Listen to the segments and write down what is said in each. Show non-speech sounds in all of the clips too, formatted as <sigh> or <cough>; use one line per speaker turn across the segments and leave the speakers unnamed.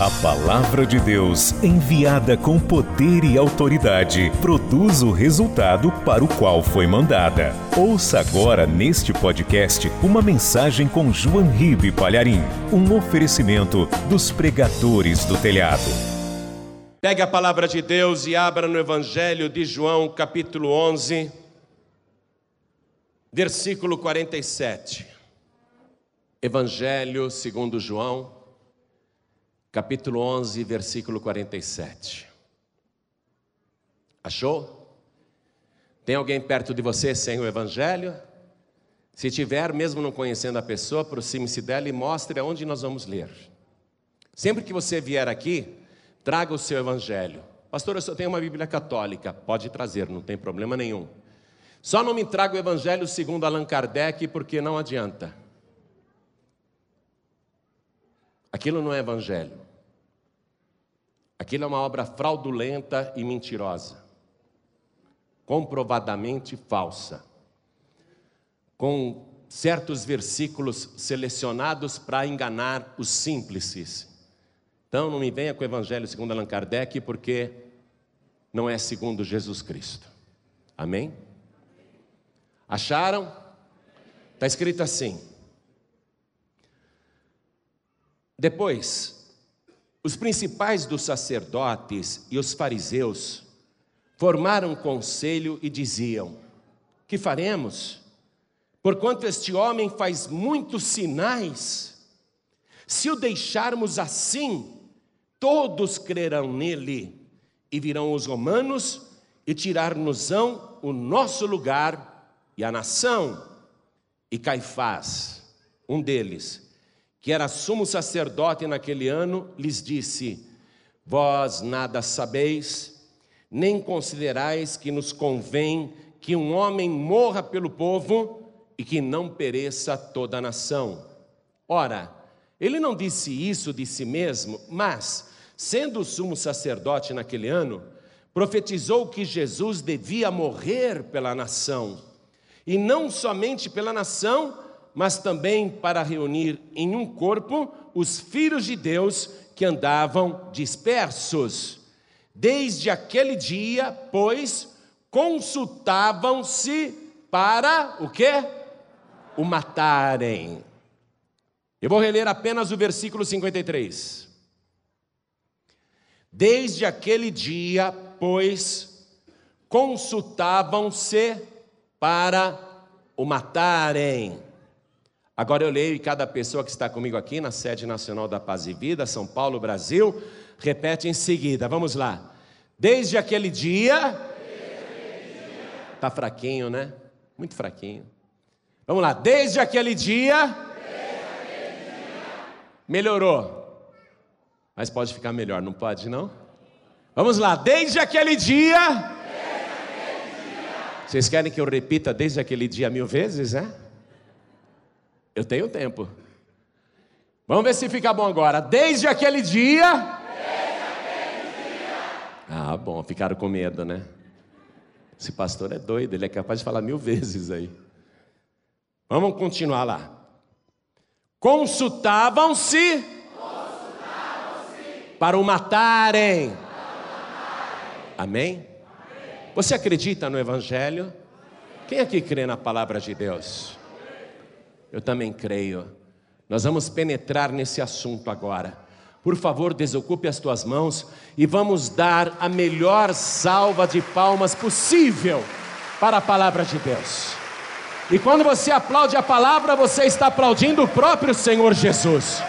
A palavra de Deus, enviada com poder e autoridade, produz o resultado para o qual foi mandada. Ouça agora neste podcast uma mensagem com João Ribe Palharim, um oferecimento dos pregadores do telhado.
Pegue a palavra de Deus e abra no Evangelho de João, capítulo 11, versículo 47. Evangelho segundo João, capítulo 11, versículo 47. Achou? Tem alguém perto de você sem o Evangelho? Se tiver, mesmo não conhecendo a pessoa, aproxime-se dela e mostre aonde nós vamos ler. Sempre que você vier aqui, traga o seu Evangelho. Pastor, eu só tenho uma Bíblia católica. Pode trazer, não tem problema nenhum. Só não me traga o Evangelho segundo Allan Kardec, porque não adianta. Aquilo não é Evangelho. Aquilo é uma obra fraudulenta e mentirosa, comprovadamente falsa, com certos versículos selecionados para enganar os simples. Então não me venha com o Evangelho segundo Allan Kardec, porque não é segundo Jesus Cristo. Amém? Acharam? Está escrito assim. Depois, os principais dos sacerdotes e os fariseus formaram um conselho e diziam: Que faremos? Porquanto este homem faz muitos sinais, se o deixarmos assim, todos crerão nele, e virão os romanos e tirar-nos-ão o nosso lugar e a nação. E Caifás, um deles, que era sumo sacerdote naquele ano, lhes disse: Vós nada sabeis, nem considerais que nos convém que um homem morra pelo povo e que não pereça toda a nação. Ora, ele não disse isso de si mesmo, mas, sendo sumo sacerdote naquele ano, profetizou que Jesus devia morrer pela nação, e não somente pela nação, mas também para reunir em um corpo os filhos de Deus que andavam dispersos. Desde aquele dia, pois, consultavam-se para o quê? O matarem. Eu vou reler apenas o versículo 53. Desde aquele dia, pois, consultavam-se para o matarem. Agora eu leio e cada pessoa que está comigo aqui na sede nacional da Paz e Vida, São Paulo, Brasil, repete em seguida. Vamos lá. Desde aquele dia. Está fraquinho, né? Muito fraquinho. Vamos lá. Desde aquele dia. Melhorou. Mas pode ficar melhor, não pode não? Vamos lá. Desde aquele dia. Vocês querem que eu repita desde aquele dia mil vezes, é? Eu tenho tempo. Vamos ver se fica bom agora. Desde aquele dia. Desde aquele dia. Ah, bom, ficaram com medo, né? Esse pastor é doido, ele é capaz de falar mil vezes aí. Vamos continuar lá. Consultavam-se Consultavam para o matarem. Amém? Amém? Você acredita no Evangelho? Quem aqui crê na palavra de Deus? Eu também creio. Nós vamos penetrar nesse assunto agora. Por favor, desocupe as tuas mãos e vamos dar a melhor salva de palmas possível para a palavra de Deus. E quando você aplaude a palavra, você está aplaudindo o próprio Senhor Jesus.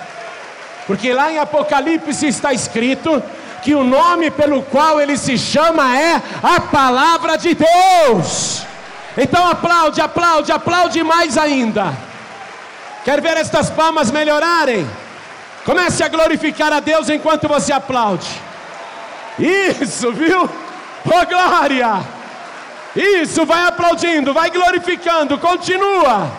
Porque lá em Apocalipse está escrito que o nome pelo qual ele se chama é a palavra de Deus. Então aplaude, aplaude, aplaude mais ainda. Quer ver estas palmas melhorarem? Comece a glorificar a Deus enquanto você aplaude. Isso, viu? Oh glória! Isso, vai aplaudindo, vai glorificando, continua.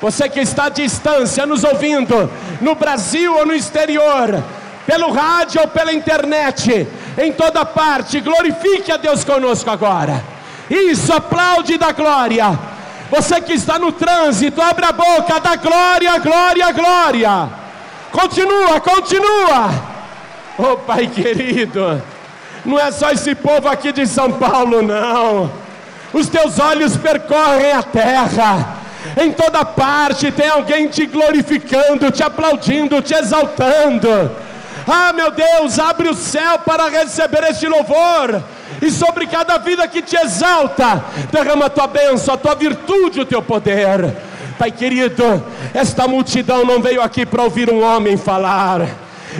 Você que está à distância, nos ouvindo, no Brasil ou no exterior, pelo rádio ou pela internet, em toda parte, glorifique a Deus conosco agora. Isso, aplaude da glória. Você que está no trânsito, abre a boca, dá glória, glória, glória. Continua, continua. Oh, Pai querido, não é só esse povo aqui de São Paulo, não. Os teus olhos percorrem a terra. Em toda parte tem alguém te glorificando, te aplaudindo, te exaltando. Ah, meu Deus, abre o céu para receber este louvor. E sobre cada vida que te exalta, derrama a tua bênção, a tua virtude, o teu poder. Pai querido, esta multidão não veio aqui para ouvir um homem falar.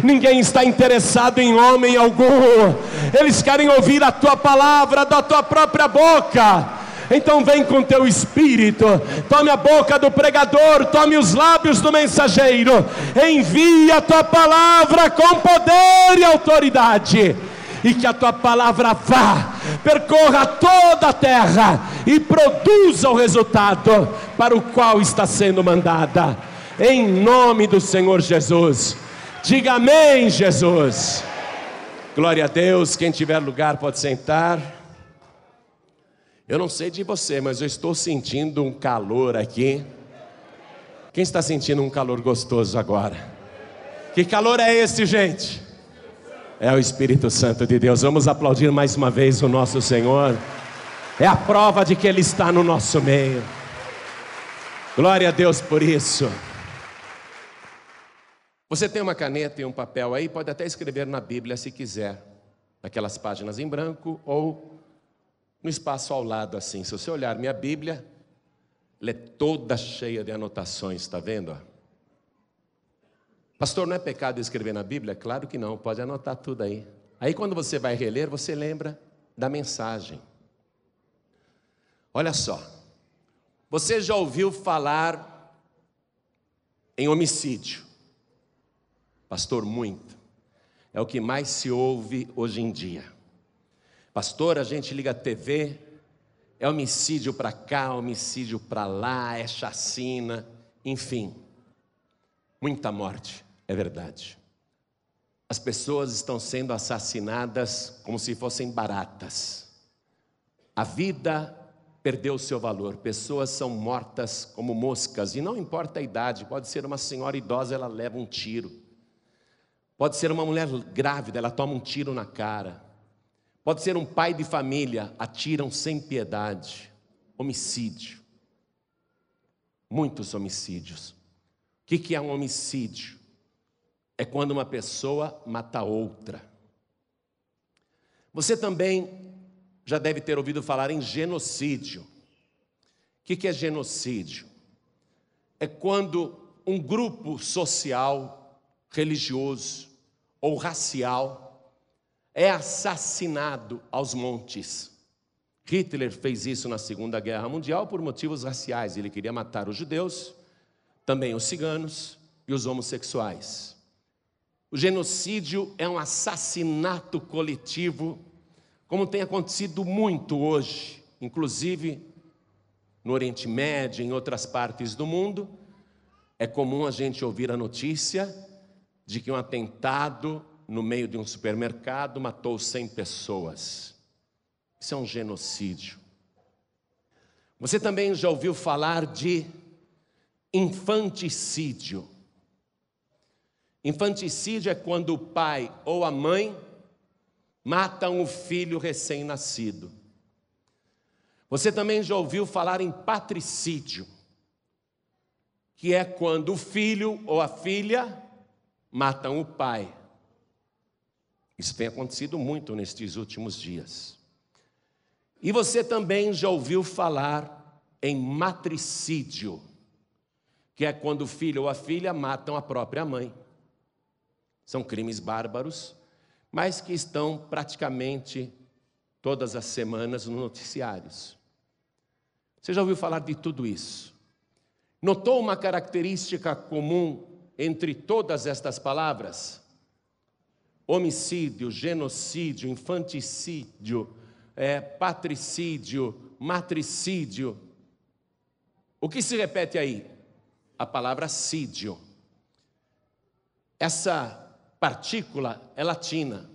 Ninguém está interessado em homem algum. Eles querem ouvir a tua palavra da tua própria boca. Então vem com teu espírito, tome a boca do pregador, tome os lábios do mensageiro, envia a tua palavra com poder e autoridade, e que a tua palavra vá, percorra toda a terra e produza o resultado para o qual está sendo mandada, em nome do Senhor Jesus. Diga amém, Jesus. Glória a Deus. Quem tiver lugar pode sentar. Eu não sei de você, mas eu estou sentindo um calor aqui. Quem está sentindo um calor gostoso agora? Que calor é esse, gente? É o Espírito Santo de Deus. Vamos aplaudir mais uma vez o nosso Senhor. É a prova de que Ele está no nosso meio. Glória a Deus por isso. Você tem uma caneta e um papel aí, pode até escrever na Bíblia se quiser, naquelas páginas em branco ou no espaço ao lado assim. Se você olhar minha Bíblia, ela é toda cheia de anotações, está vendo? Pastor, não é pecado escrever na Bíblia? Claro que não, pode anotar tudo aí. Aí quando você vai reler, você lembra da mensagem. Olha só, você já ouviu falar em homicídio? Pastor, muito. É o que mais se ouve hoje em dia. Pastor, a gente liga a TV, é homicídio para cá, homicídio para lá, é chacina, enfim. Muita morte, é verdade. As pessoas estão sendo assassinadas como se fossem baratas. A vida perdeu seu valor. Pessoas são mortas como moscas, e não importa a idade, pode ser uma senhora idosa, ela leva um tiro. Pode ser uma mulher grávida, ela toma um tiro na cara. Pode ser um pai de família, atiram sem piedade. Homicídio. Muitos homicídios. O que é um homicídio? É quando uma pessoa mata outra. Você também já deve ter ouvido falar em genocídio. O que é genocídio? É quando um grupo social, religioso, ou racial é assassinado aos montes. Hitler fez isso na Segunda Guerra Mundial por motivos raciais. Ele queria matar os judeus, também os ciganos e os homossexuais. O genocídio é um assassinato coletivo, como tem acontecido muito hoje, inclusive no Oriente Médio, em outras partes do mundo. É comum a gente ouvir a notícia de que um atentado no meio de um supermercado matou 100 pessoas. Isso é um genocídio. Você também já ouviu falar de infanticídio. Infanticídio é quando o pai ou a mãe matam o filho recém-nascido. Você também já ouviu falar em patricídio, que é quando o filho ou a filha matam o pai. Isso tem acontecido muito nestes últimos dias. E você também já ouviu falar em matricídio, que é quando o filho ou a filha matam a própria mãe. São crimes bárbaros, mas que estão praticamente todas as semanas nos noticiários. Você já ouviu falar de tudo isso? Notou uma característica comum entre todas estas palavras? Homicídio, genocídio, infanticídio, é, patricídio, matricídio. O que se repete aí? A palavra sídio. Essa partícula é latina.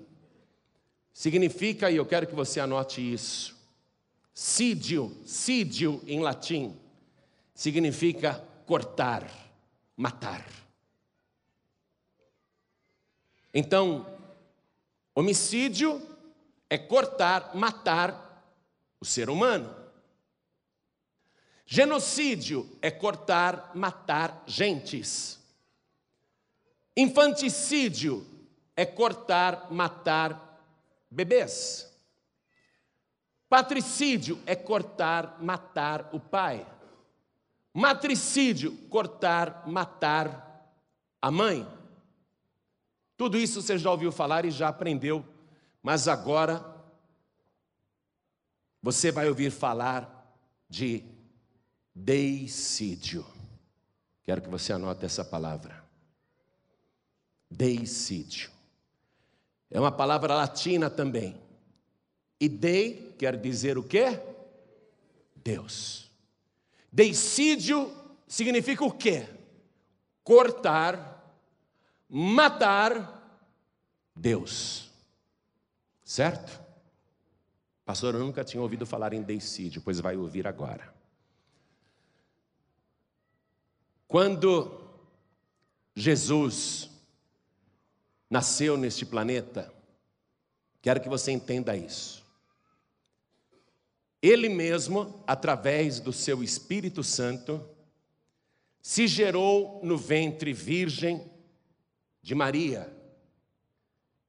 Significa, e eu quero que você anote isso, sídio, sídio em latim, significa cortar, matar. Então, Homicídio é cortar, matar o ser humano. Genocídio é cortar, matar gentes. Infanticídio é cortar, matar bebês. Patricídio é cortar, matar o pai. Matricídio, cortar, matar a mãe. Tudo isso você já ouviu falar e já aprendeu, mas agora você vai ouvir falar de deicídio. Quero que você anote essa palavra. Deicídio. É uma palavra latina também. E dei quer dizer o quê? Deus. Deicídio significa o quê? Cortar, matar Deus. Certo? Pastor, eu nunca tinha ouvido falar em deicídio, pois vai ouvir agora. Quando Jesus nasceu neste planeta, quero que você entenda isso. Ele mesmo, através do seu Espírito Santo, se gerou no ventre virgem de Maria.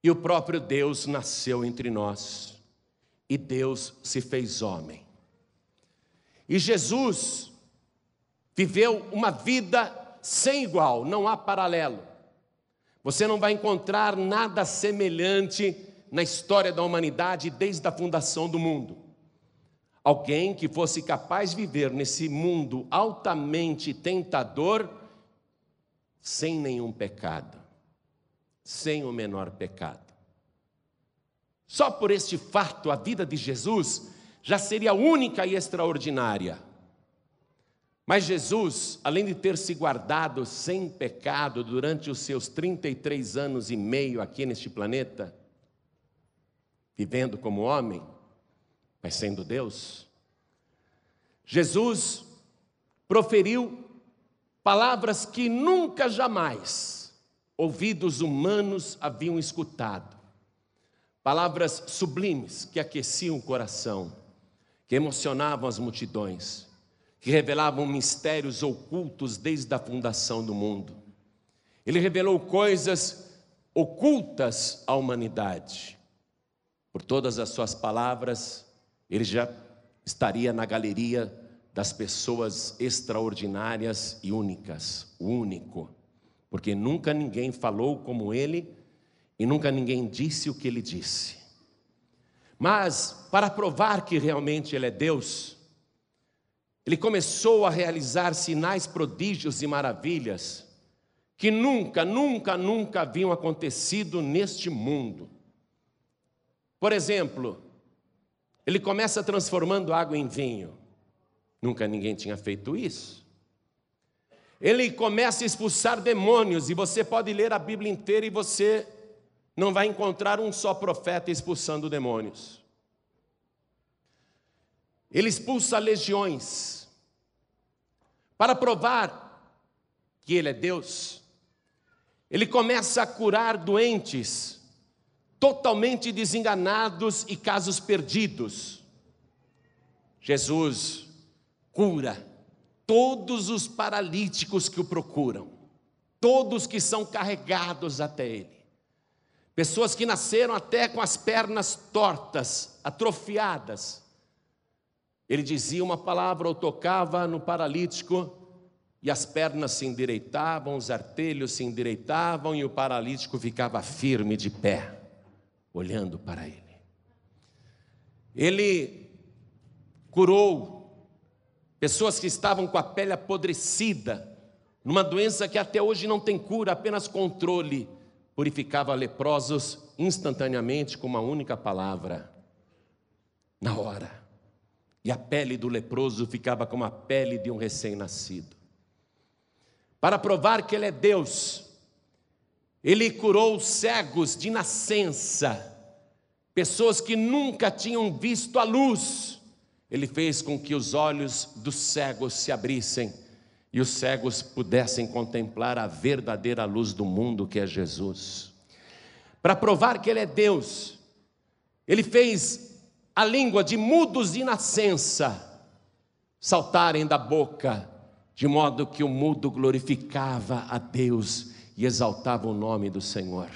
E o próprio Deus nasceu entre nós. E Deus se fez homem. E Jesus viveu uma vida sem igual, não há paralelo. Você não vai encontrar nada semelhante na história da humanidade desde a fundação do mundo. Alguém que fosse capaz de viver nesse mundo altamente tentador sem nenhum pecado, sem o menor pecado. Só por este fato, a vida de Jesus já seria única e extraordinária. Mas Jesus, além de ter se guardado sem pecado durante os seus 33 anos e meio aqui neste planeta, vivendo como homem, mas sendo Deus, Jesus proferiu palavras que nunca jamais ouvidos humanos haviam escutado. Palavras sublimes que aqueciam o coração, que emocionavam as multidões que revelavam mistérios ocultos desde a fundação do mundo. Ele revelou coisas ocultas à humanidade. Por todas as suas palavras, ele já estaria na galeria das pessoas extraordinárias e únicas, o único, porque nunca ninguém falou como ele e nunca ninguém disse o que ele disse. Mas, para provar que realmente ele é Deus, ele começou a realizar sinais, prodígios e maravilhas que nunca, nunca, nunca haviam acontecido neste mundo. Por exemplo, ele começa transformando água em vinho. Nunca ninguém tinha feito isso. Ele começa a expulsar demônios, e você pode ler a Bíblia inteira e você não vai encontrar um só profeta expulsando demônios. Ele expulsa legiões. Para provar que Ele é Deus, Ele começa a curar doentes, totalmente desenganados e casos perdidos. Jesus cura todos os paralíticos que o procuram, todos que são carregados até Ele. Pessoas que nasceram até com as pernas tortas, atrofiadas, ele dizia uma palavra ou tocava no paralítico e as pernas se endireitavam, os artelhos se endireitavam e o paralítico ficava firme de pé, olhando para ele. Ele curou pessoas que estavam com a pele apodrecida, numa doença que até hoje não tem cura, apenas controle. Purificava leprosos instantaneamente com uma única palavra, na hora e a pele do leproso ficava como a pele de um recém-nascido. Para provar que Ele é Deus, Ele curou cegos de nascença, pessoas que nunca tinham visto a luz. Ele fez com que os olhos dos cegos se abrissem e os cegos pudessem contemplar a verdadeira luz do mundo que é Jesus. para provar que ele é Deus. Ele fez a língua de mudos de nascença saltarem da boca, de modo que o mudo glorificava a Deus e exaltava o nome do Senhor.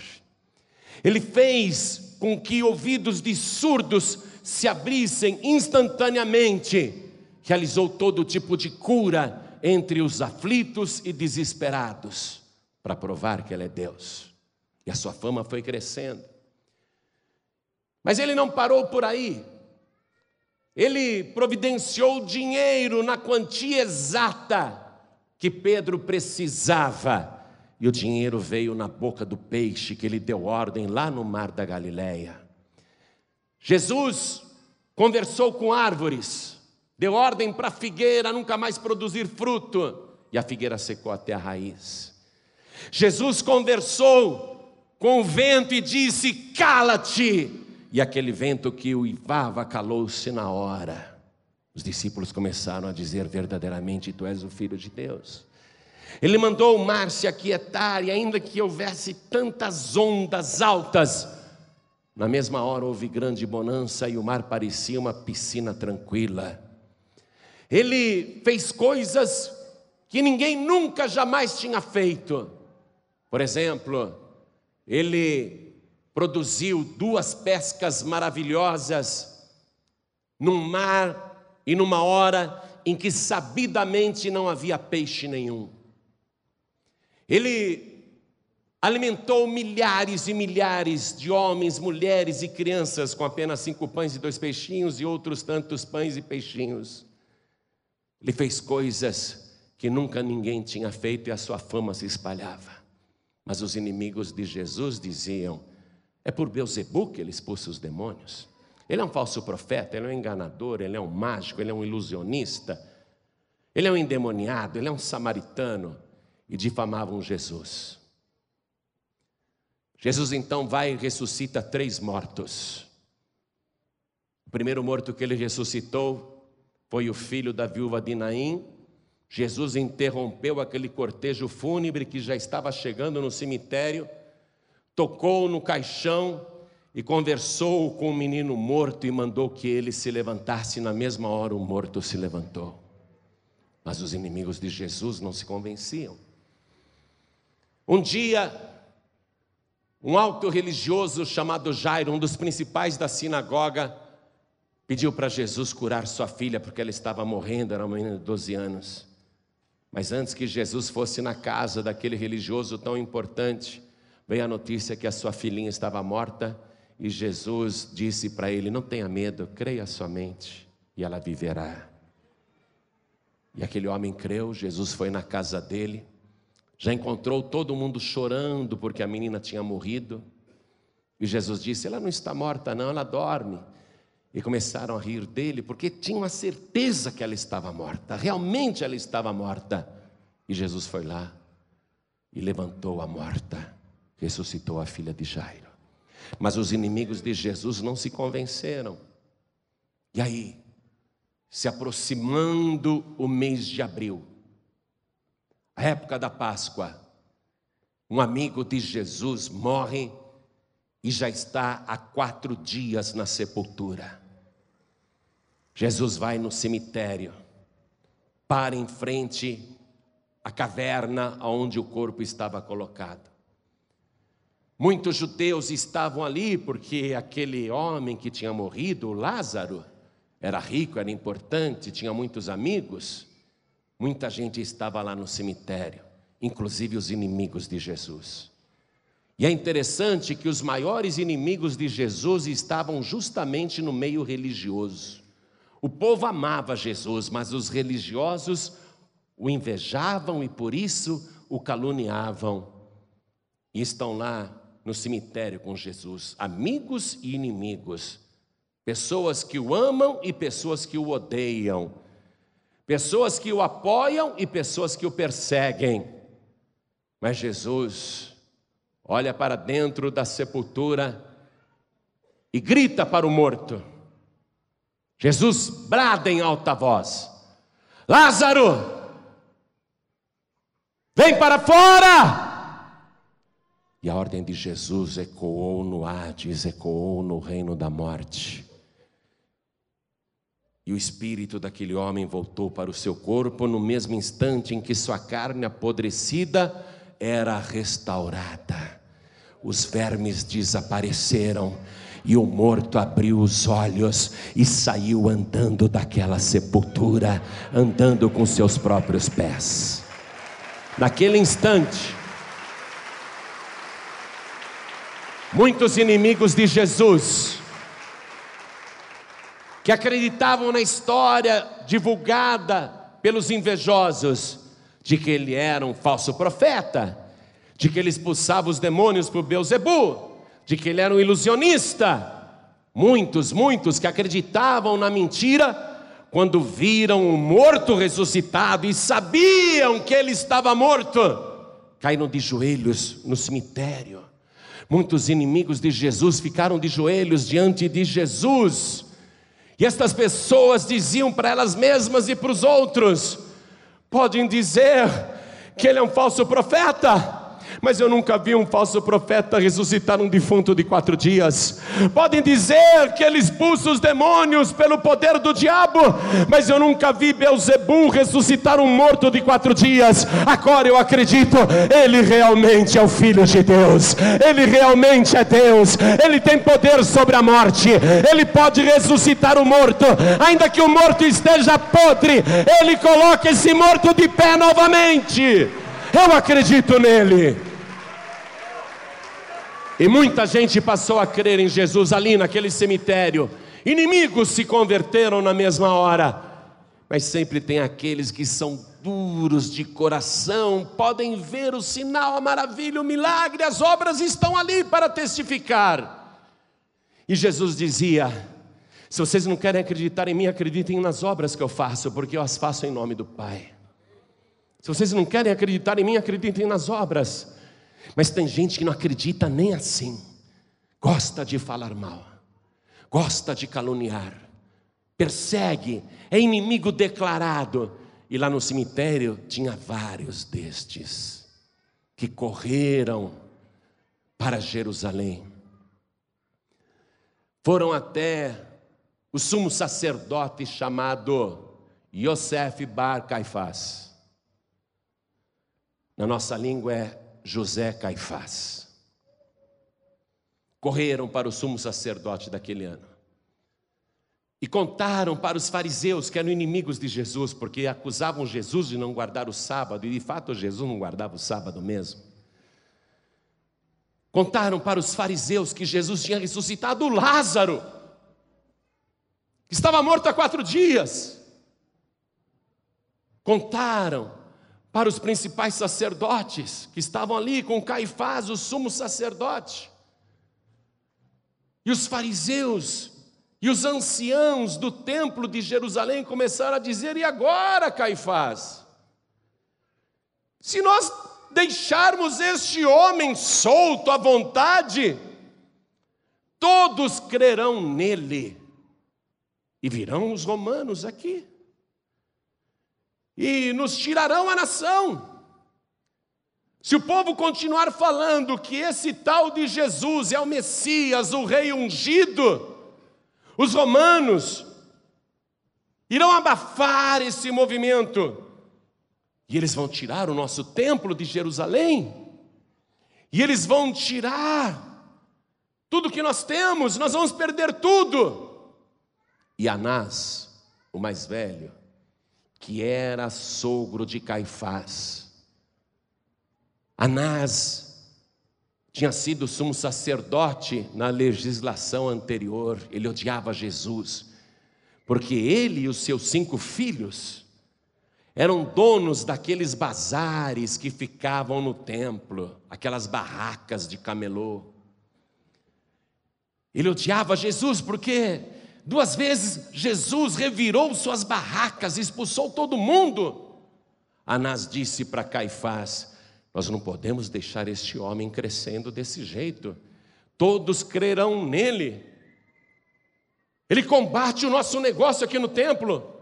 Ele fez com que ouvidos de surdos se abrissem instantaneamente, realizou todo tipo de cura entre os aflitos e desesperados, para provar que Ele é Deus. E a sua fama foi crescendo. Mas ele não parou por aí. Ele providenciou dinheiro na quantia exata que Pedro precisava. E o dinheiro veio na boca do peixe que ele deu ordem lá no mar da Galileia. Jesus conversou com árvores, deu ordem para a figueira nunca mais produzir fruto, e a figueira secou até a raiz. Jesus conversou com o vento e disse: Cala-te! E aquele vento que o ivava calou-se na hora. Os discípulos começaram a dizer verdadeiramente: Tu és o filho de Deus. Ele mandou o mar se aquietar, e ainda que houvesse tantas ondas altas, na mesma hora houve grande bonança e o mar parecia uma piscina tranquila. Ele fez coisas que ninguém nunca jamais tinha feito. Por exemplo, ele produziu duas pescas maravilhosas num mar e numa hora em que sabidamente não havia peixe nenhum. Ele alimentou milhares e milhares de homens, mulheres e crianças com apenas cinco pães e dois peixinhos e outros tantos pães e peixinhos. Ele fez coisas que nunca ninguém tinha feito e a sua fama se espalhava. Mas os inimigos de Jesus diziam: é por Beuzebu que ele expulsa os demônios. Ele é um falso profeta, ele é um enganador, ele é um mágico, ele é um ilusionista, ele é um endemoniado, ele é um samaritano. E difamavam Jesus. Jesus então vai e ressuscita três mortos. O primeiro morto que ele ressuscitou foi o filho da viúva de Naim, Jesus interrompeu aquele cortejo fúnebre que já estava chegando no cemitério, tocou no caixão e conversou com o menino morto e mandou que ele se levantasse. Na mesma hora, o morto se levantou. Mas os inimigos de Jesus não se convenciam. Um dia, um alto religioso chamado Jairo, um dos principais da sinagoga, pediu para Jesus curar sua filha porque ela estava morrendo, era uma menina de 12 anos. Mas antes que Jesus fosse na casa daquele religioso tão importante, veio a notícia que a sua filhinha estava morta e Jesus disse para ele: Não tenha medo, creia somente e ela viverá. E aquele homem creu, Jesus foi na casa dele, já encontrou todo mundo chorando porque a menina tinha morrido. E Jesus disse: Ela não está morta, não, ela dorme. E começaram a rir dele, porque tinham a certeza que ela estava morta, realmente ela estava morta. E Jesus foi lá e levantou a morta, ressuscitou a filha de Jairo. Mas os inimigos de Jesus não se convenceram. E aí, se aproximando o mês de abril, a época da Páscoa, um amigo de Jesus morre e já está há quatro dias na sepultura. Jesus vai no cemitério, para em frente à caverna onde o corpo estava colocado. Muitos judeus estavam ali porque aquele homem que tinha morrido, Lázaro, era rico, era importante, tinha muitos amigos. Muita gente estava lá no cemitério, inclusive os inimigos de Jesus. E é interessante que os maiores inimigos de Jesus estavam justamente no meio religioso. O povo amava Jesus, mas os religiosos o invejavam e por isso o caluniavam. E estão lá no cemitério com Jesus, amigos e inimigos, pessoas que o amam e pessoas que o odeiam, pessoas que o apoiam e pessoas que o perseguem. Mas Jesus olha para dentro da sepultura e grita para o morto: Jesus brada em alta voz: Lázaro, vem para fora! E a ordem de Jesus ecoou no Hades, ecoou no reino da morte. E o espírito daquele homem voltou para o seu corpo no mesmo instante em que sua carne apodrecida era restaurada. Os vermes desapareceram e o morto abriu os olhos e saiu andando daquela sepultura, andando com seus próprios pés. Naquele instante, muitos inimigos de Jesus, que acreditavam na história divulgada pelos invejosos, de que ele era um falso profeta, de que ele expulsava os demônios por Beuzebu, de que ele era um ilusionista. Muitos, muitos que acreditavam na mentira, quando viram o morto ressuscitado e sabiam que ele estava morto, caíram de joelhos no cemitério. Muitos inimigos de Jesus ficaram de joelhos diante de Jesus. E estas pessoas diziam para elas mesmas e para os outros: podem dizer que ele é um falso profeta, mas eu nunca vi um falso profeta ressuscitar um defunto de quatro dias. Podem dizer que ele expulsa os demônios pelo poder do diabo, mas eu nunca vi Beuzebu ressuscitar um morto de quatro dias. Agora eu acredito, ele realmente é o Filho de Deus, ele realmente é Deus, ele tem poder sobre a morte, ele pode ressuscitar o morto, ainda que o morto esteja podre, ele coloca esse morto de pé novamente. Eu acredito nele. E muita gente passou a crer em Jesus ali naquele cemitério. Inimigos se converteram na mesma hora. Mas sempre tem aqueles que são duros de coração, podem ver o sinal, a maravilha, o milagre, as obras estão ali para testificar. E Jesus dizia: Se vocês não querem acreditar em mim, acreditem nas obras que eu faço, porque eu as faço em nome do Pai. Se vocês não querem acreditar em mim, acreditem nas obras. Mas tem gente que não acredita nem assim, gosta de falar mal, gosta de caluniar, persegue, é inimigo declarado. E lá no cemitério tinha vários destes que correram para Jerusalém. Foram até o sumo sacerdote chamado Yosef Bar Caifás. Na nossa língua é José Caifás. Correram para o sumo sacerdote daquele ano. E contaram para os fariseus, que eram inimigos de Jesus, porque acusavam Jesus de não guardar o sábado, e de fato Jesus não guardava o sábado mesmo. Contaram para os fariseus que Jesus tinha ressuscitado Lázaro, que estava morto há quatro dias. Contaram para os principais sacerdotes que estavam ali com Caifás, o sumo sacerdote. E os fariseus e os anciãos do templo de Jerusalém começaram a dizer: e agora, Caifás? Se nós deixarmos este homem solto à vontade, todos crerão nele, e virão os romanos aqui e nos tirarão a nação. Se o povo continuar falando que esse tal de Jesus é o Messias, o Rei ungido, os romanos irão abafar esse movimento e eles vão tirar o nosso templo de Jerusalém, e eles vão tirar tudo que nós temos, nós vamos perder tudo. E Anás, o mais velho, que era sogro de Caifás. Anás tinha sido sumo sacerdote na legislação anterior, ele odiava Jesus, porque ele e os seus cinco filhos eram donos daqueles bazares que ficavam no templo, aquelas barracas de camelô. Ele odiava Jesus porque Duas vezes Jesus revirou suas barracas, expulsou todo mundo. Anás disse para Caifás: Nós não podemos deixar este homem crescendo desse jeito, todos crerão nele. Ele combate o nosso negócio aqui no templo.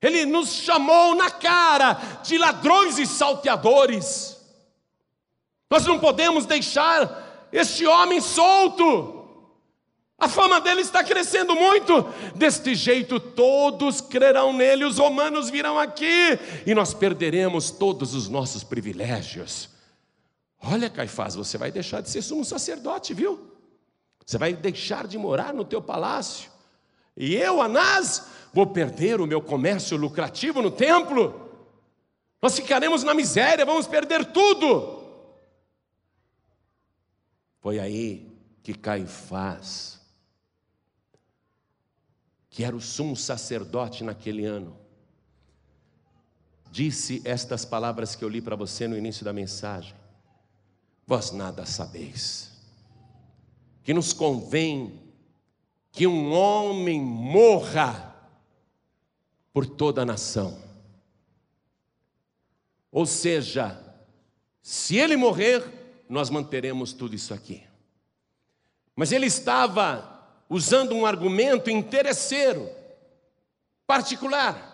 Ele nos chamou na cara de ladrões e salteadores. Nós não podemos deixar este homem solto. A fama dele está crescendo muito. Deste jeito, todos crerão nele, os romanos virão aqui e nós perderemos todos os nossos privilégios. Olha, Caifás, você vai deixar de ser sumo sacerdote, viu? Você vai deixar de morar no teu palácio. E eu, Anás, vou perder o meu comércio lucrativo no templo. Nós ficaremos na miséria, vamos perder tudo. Foi aí que Caifás que era o sumo sacerdote naquele ano, disse estas palavras que eu li para você no início da mensagem: Vós nada sabeis, que nos convém que um homem morra por toda a nação. Ou seja, se ele morrer, nós manteremos tudo isso aqui. Mas ele estava usando um argumento interesseiro, particular,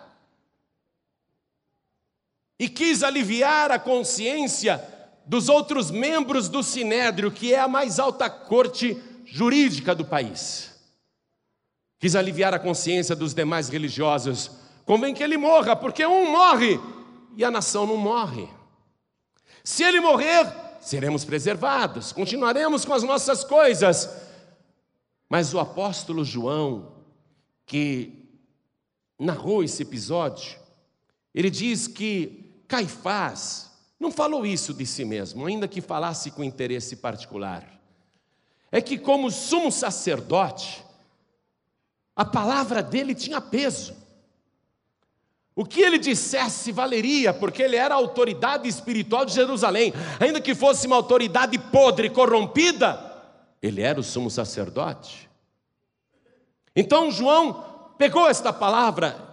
e quis aliviar a consciência dos outros membros do Sinédrio, que é a mais alta corte jurídica do país. Quis aliviar a consciência dos demais religiosos. Convém que ele morra, porque um morre e a nação não morre. Se ele morrer, seremos preservados, continuaremos com as nossas coisas, mas o apóstolo João, que narrou esse episódio, ele diz que Caifás não falou isso de si mesmo, ainda que falasse com interesse particular. É que, como sumo sacerdote, a palavra dele tinha peso. O que ele dissesse valeria, porque ele era a autoridade espiritual de Jerusalém, ainda que fosse uma autoridade podre, corrompida, ele era o sumo sacerdote. Então João pegou esta palavra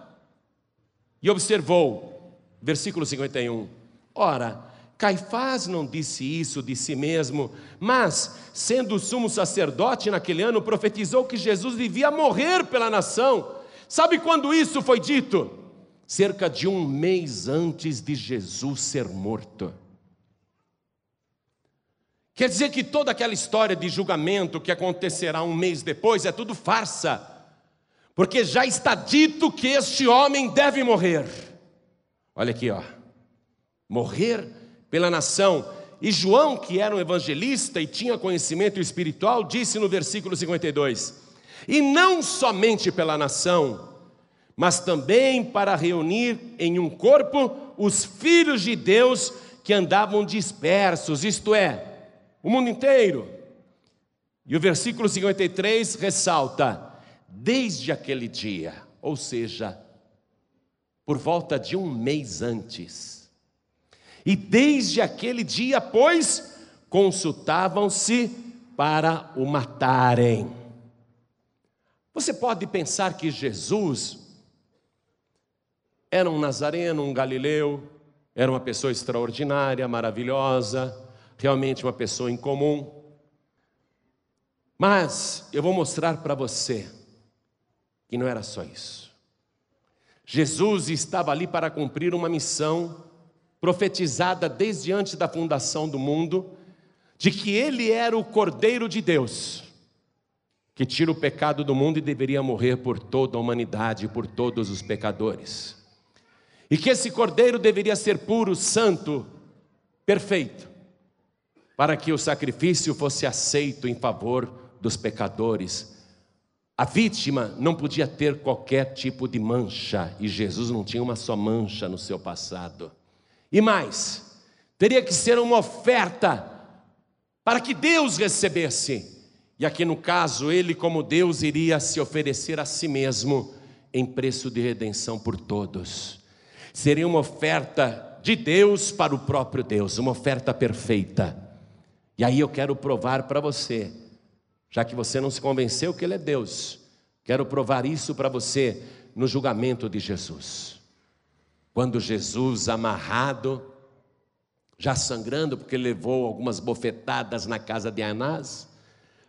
e observou, versículo 51. Ora, Caifás não disse isso de si mesmo, mas, sendo sumo sacerdote naquele ano, profetizou que Jesus devia morrer pela nação. Sabe quando isso foi dito? Cerca de um mês antes de Jesus ser morto. Quer dizer que toda aquela história de julgamento que acontecerá um mês depois é tudo farsa, porque já está dito que este homem deve morrer. Olha aqui, ó, morrer pela nação. E João, que era um evangelista e tinha conhecimento espiritual, disse no versículo 52: E não somente pela nação, mas também para reunir em um corpo os filhos de Deus que andavam dispersos, isto é, o mundo inteiro. E o versículo 53 ressalta: desde aquele dia, ou seja, por volta de um mês antes. E desde aquele dia, pois, consultavam-se para o matarem. Você pode pensar que Jesus era um nazareno, um galileu, era uma pessoa extraordinária, maravilhosa, realmente uma pessoa incomum. Mas eu vou mostrar para você que não era só isso. Jesus estava ali para cumprir uma missão profetizada desde antes da fundação do mundo, de que ele era o Cordeiro de Deus, que tira o pecado do mundo e deveria morrer por toda a humanidade, por todos os pecadores. E que esse Cordeiro deveria ser puro, santo, perfeito para que o sacrifício fosse aceito em favor dos pecadores. A vítima não podia ter qualquer tipo de mancha, e Jesus não tinha uma só mancha no seu passado. E mais, teria que ser uma oferta para que Deus recebesse. E aqui no caso, ele, como Deus, iria se oferecer a si mesmo em preço de redenção por todos. Seria uma oferta de Deus para o próprio Deus, uma oferta perfeita. E aí eu quero provar para você, já que você não se convenceu que Ele é Deus, quero provar isso para você no julgamento de Jesus. Quando Jesus, amarrado, já sangrando, porque levou algumas bofetadas na casa de Anás,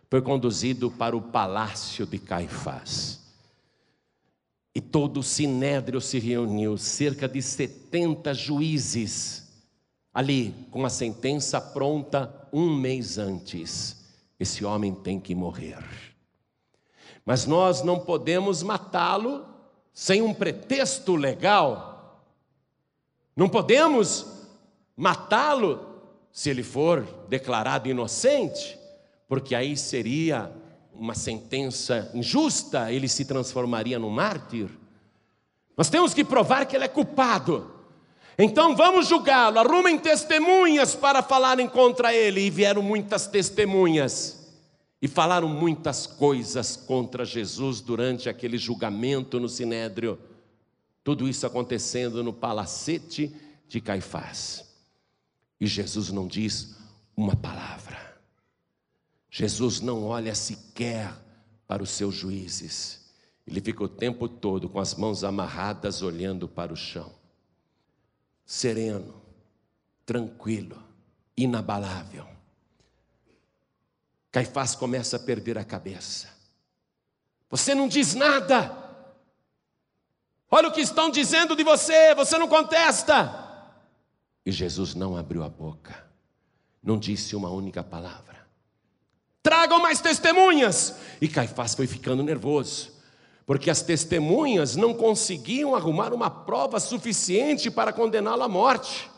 foi conduzido para o palácio de Caifás. E todo o sinédrio se reuniu, cerca de 70 juízes ali com a sentença pronta um mês antes: esse homem tem que morrer. Mas nós não podemos matá-lo sem um pretexto legal. Não podemos matá-lo se ele for declarado inocente, porque aí seria uma sentença injusta, ele se transformaria num mártir. Nós temos que provar que ele é culpado. Então vamos julgá-lo, arrumem testemunhas para falarem contra ele. E vieram muitas testemunhas e falaram muitas coisas contra Jesus durante aquele julgamento no Sinédrio. Tudo isso acontecendo no palacete de Caifás. E Jesus não diz uma palavra. Jesus não olha sequer para os seus juízes. Ele fica o tempo todo com as mãos amarradas, olhando para o chão. Sereno, tranquilo, inabalável. Caifás começa a perder a cabeça. Você não diz nada. Olha o que estão dizendo de você, você não contesta. E Jesus não abriu a boca, não disse uma única palavra. Tragam mais testemunhas. E Caifás foi ficando nervoso, porque as testemunhas não conseguiam arrumar uma prova suficiente para condená-lo à morte.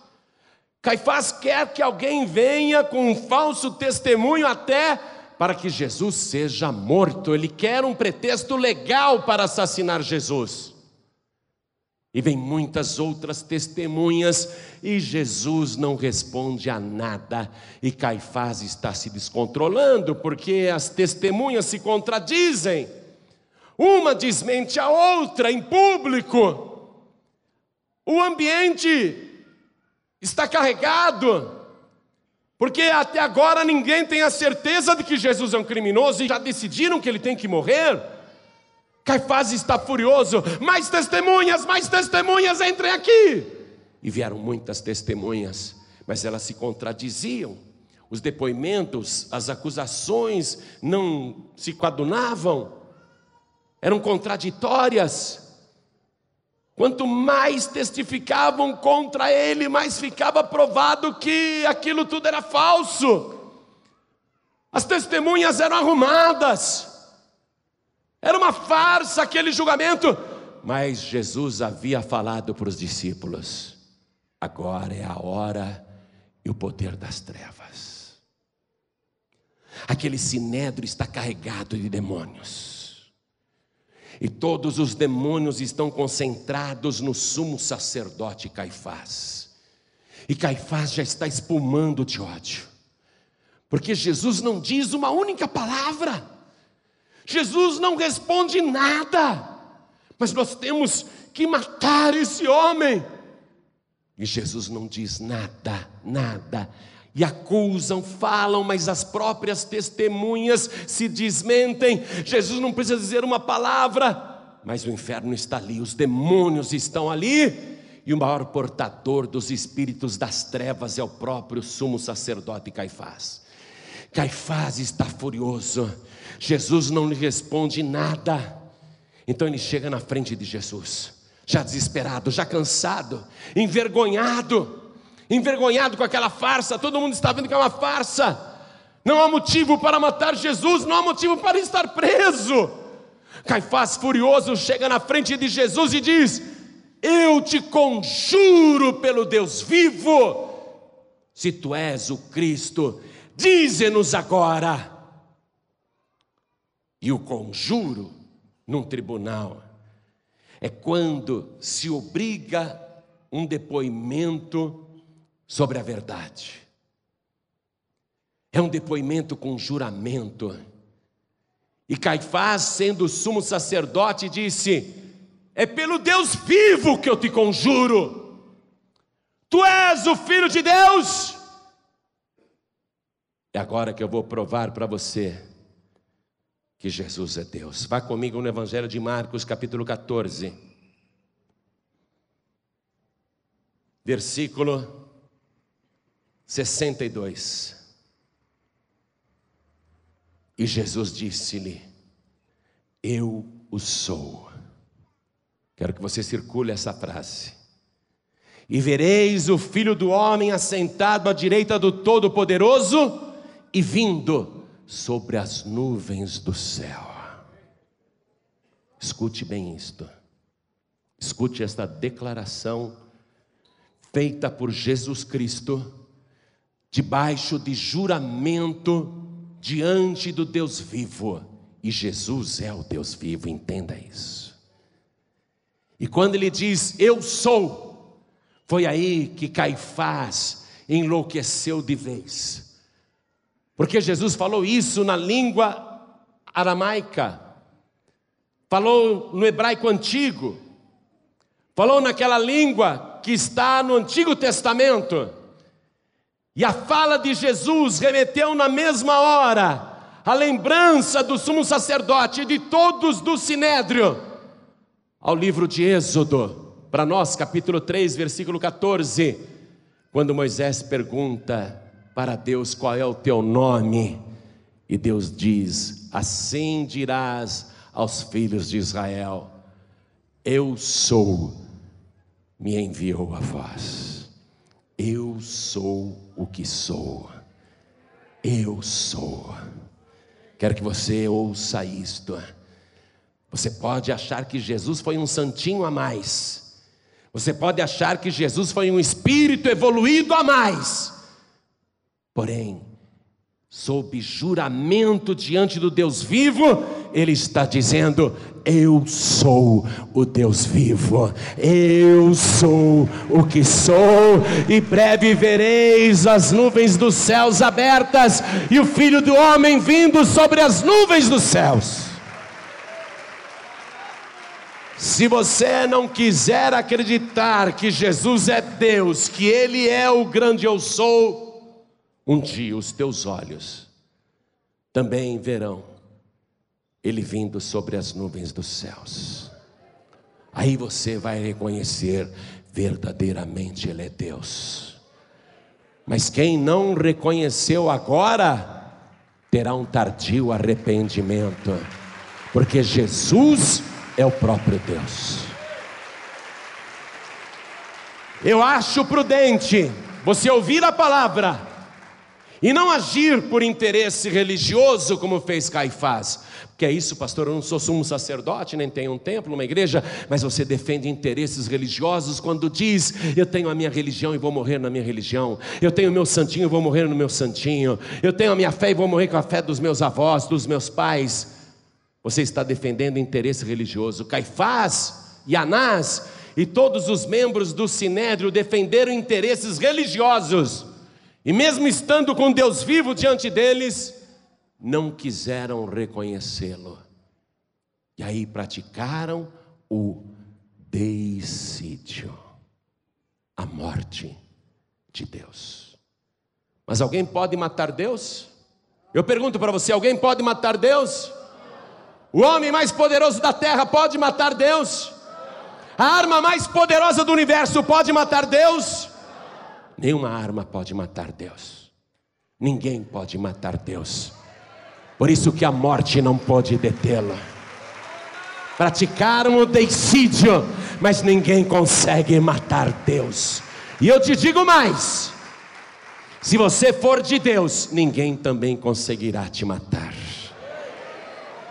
Caifás quer que alguém venha com um falso testemunho até para que Jesus seja morto. Ele quer um pretexto legal para assassinar Jesus. E vem muitas outras testemunhas, e Jesus não responde a nada, e Caifás está se descontrolando, porque as testemunhas se contradizem, uma desmente a outra em público, o ambiente está carregado, porque até agora ninguém tem a certeza de que Jesus é um criminoso e já decidiram que ele tem que morrer. Caifás está furioso. Mais testemunhas, mais testemunhas, entrem aqui. E vieram muitas testemunhas, mas elas se contradiziam. Os depoimentos, as acusações não se coadunavam, eram contraditórias. Quanto mais testificavam contra ele, mais ficava provado que aquilo tudo era falso. As testemunhas eram arrumadas, era uma farsa aquele julgamento. Mas Jesus havia falado para os discípulos: agora é a hora e o poder das trevas. Aquele sinédrio está carregado de demônios. E todos os demônios estão concentrados no sumo sacerdote Caifás. E Caifás já está espumando de ódio. Porque Jesus não diz uma única palavra. Jesus não responde nada, mas nós temos que matar esse homem. E Jesus não diz nada, nada. E acusam, falam, mas as próprias testemunhas se desmentem. Jesus não precisa dizer uma palavra, mas o inferno está ali, os demônios estão ali. E o maior portador dos espíritos das trevas é o próprio sumo sacerdote Caifás. Caifás está furioso. Jesus não lhe responde nada. Então ele chega na frente de Jesus, já desesperado, já cansado, envergonhado, envergonhado com aquela farsa. Todo mundo está vendo que é uma farsa. Não há motivo para matar Jesus, não há motivo para estar preso. Caifás, furioso, chega na frente de Jesus e diz: Eu te conjuro pelo Deus vivo, se tu és o Cristo, dize-nos agora. E o conjuro num tribunal é quando se obriga um depoimento sobre a verdade. É um depoimento com juramento. E Caifás, sendo sumo sacerdote, disse: É pelo Deus vivo que eu te conjuro. Tu és o filho de Deus. É agora que eu vou provar para você que Jesus é Deus. Vá comigo no Evangelho de Marcos, capítulo 14, versículo 62. E Jesus disse-lhe: Eu o sou. Quero que você circule essa frase. E vereis o filho do homem assentado à direita do Todo-Poderoso e vindo sobre as nuvens do céu. Escute bem isto. Escute esta declaração feita por Jesus Cristo, debaixo de juramento diante do Deus vivo. E Jesus é o Deus vivo, entenda isso. E quando ele diz, Eu sou, foi aí que Caifás enlouqueceu de vez. Porque Jesus falou isso na língua aramaica, falou no hebraico antigo, falou naquela língua que está no Antigo Testamento. E a fala de Jesus remeteu na mesma hora a lembrança do sumo sacerdote e de todos do sinédrio ao livro de Êxodo para nós, capítulo 3, versículo 14, quando Moisés pergunta para Deus qual é o teu nome, e Deus diz: Assim dirás aos filhos de Israel: Eu sou, me enviou a vós. Eu sou o que sou. Eu sou. Quero que você ouça isto. Você pode achar que Jesus foi um santinho a mais. Você pode achar que Jesus foi um espírito evoluído a mais, porém, sob juramento diante do Deus vivo, ele está dizendo: Eu sou o Deus vivo, eu sou o que sou, e breve vereis as nuvens dos céus abertas e o filho do homem vindo sobre as nuvens dos céus. Se você não quiser acreditar que Jesus é Deus, que Ele é o grande eu sou, um dia os teus olhos. Também verão Ele vindo sobre as nuvens dos céus. Aí você vai reconhecer verdadeiramente Ele é Deus. Mas quem não reconheceu agora, terá um tardio arrependimento, porque Jesus é o próprio Deus. Eu acho prudente você ouvir a palavra e não agir por interesse religioso como fez Caifás. Que é isso, pastor? Eu não sou sumo sacerdote, nem tenho um templo, uma igreja, mas você defende interesses religiosos quando diz: Eu tenho a minha religião e vou morrer na minha religião, eu tenho o meu santinho e vou morrer no meu santinho, eu tenho a minha fé e vou morrer com a fé dos meus avós, dos meus pais. Você está defendendo interesse religioso. Caifás e Anás e todos os membros do sinédrio defenderam interesses religiosos. E mesmo estando com Deus vivo diante deles, não quiseram reconhecê-lo. E aí praticaram o deicídio, a morte de Deus. Mas alguém pode matar Deus? Eu pergunto para você: alguém pode matar Deus? O homem mais poderoso da terra pode matar Deus? A arma mais poderosa do universo pode matar Deus? Nenhuma arma pode matar Deus. Ninguém pode matar Deus. Por isso que a morte não pode detê-lo. Praticaram o deicídio, mas ninguém consegue matar Deus. E eu te digo mais: se você for de Deus, ninguém também conseguirá te matar.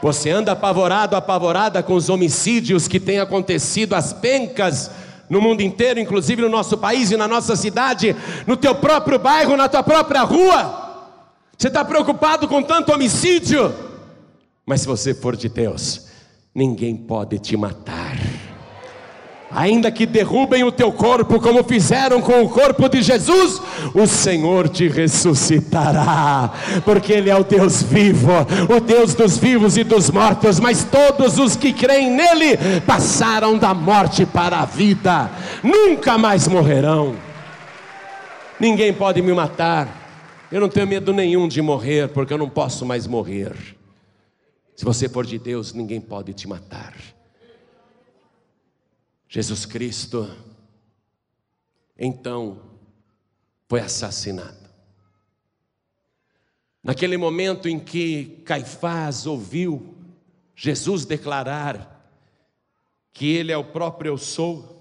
Você anda apavorado, apavorada com os homicídios que têm acontecido, as pencas no mundo inteiro, inclusive no nosso país e na nossa cidade, no teu próprio bairro, na tua própria rua. Você está preocupado com tanto homicídio, mas se você for de Deus, ninguém pode te matar ainda que derrubem o teu corpo, como fizeram com o corpo de Jesus, o Senhor te ressuscitará, porque Ele é o Deus vivo, o Deus dos vivos e dos mortos, mas todos os que creem nele passaram da morte para a vida, nunca mais morrerão. Ninguém pode me matar, eu não tenho medo nenhum de morrer, porque eu não posso mais morrer. Se você for de Deus, ninguém pode te matar. Jesus Cristo, então, foi assassinado. Naquele momento em que Caifás ouviu Jesus declarar que Ele é o próprio Eu Sou,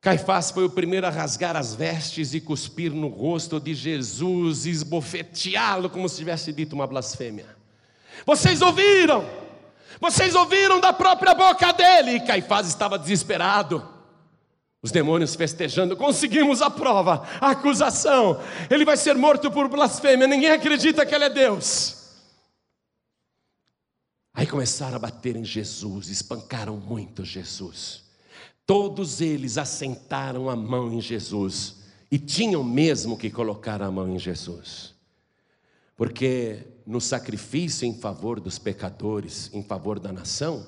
Caifás foi o primeiro a rasgar as vestes e cuspir no rosto de Jesus, e esbofeteá-lo como se tivesse dito uma blasfêmia. Vocês ouviram? Vocês ouviram da própria boca dele? E Caifás estava desesperado. Os demônios festejando, conseguimos a prova, a acusação. Ele vai ser morto por blasfêmia, ninguém acredita que ele é Deus. Aí começaram a bater em Jesus, espancaram muito Jesus. Todos eles assentaram a mão em Jesus e tinham mesmo que colocar a mão em Jesus. Porque no sacrifício em favor dos pecadores, em favor da nação,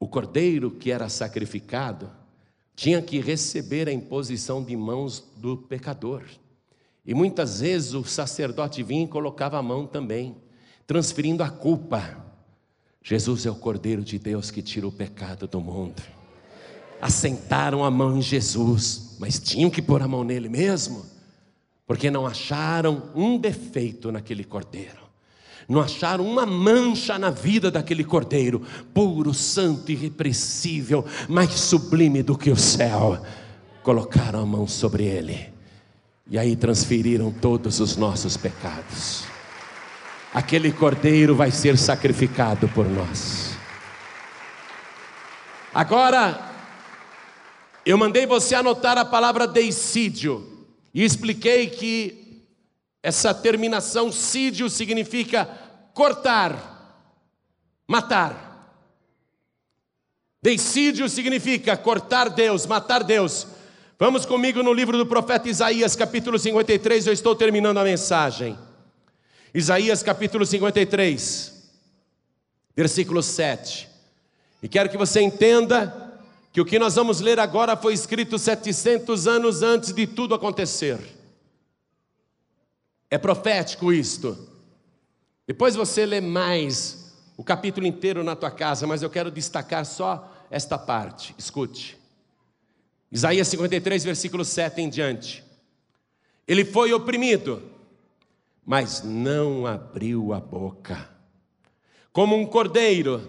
o cordeiro que era sacrificado tinha que receber a imposição de mãos do pecador. E muitas vezes o sacerdote vinha e colocava a mão também transferindo a culpa. Jesus é o Cordeiro de Deus que tira o pecado do mundo. Assentaram a mão em Jesus, mas tinham que pôr a mão nele mesmo, porque não acharam um defeito naquele cordeiro, não acharam uma mancha na vida daquele cordeiro, puro, santo, irrepreensível, mais sublime do que o céu. Colocaram a mão sobre ele, e aí transferiram todos os nossos pecados aquele cordeiro vai ser sacrificado por nós. Agora, eu mandei você anotar a palavra deicídio e expliquei que essa terminação sídio significa cortar, matar. Deicídio significa cortar Deus, matar Deus. Vamos comigo no livro do profeta Isaías, capítulo 53, eu estou terminando a mensagem. Isaías capítulo 53, versículo 7. E quero que você entenda que o que nós vamos ler agora foi escrito 700 anos antes de tudo acontecer. É profético isto. Depois você lê mais o capítulo inteiro na tua casa, mas eu quero destacar só esta parte. Escute. Isaías 53, versículo 7 em diante. Ele foi oprimido mas não abriu a boca. Como um cordeiro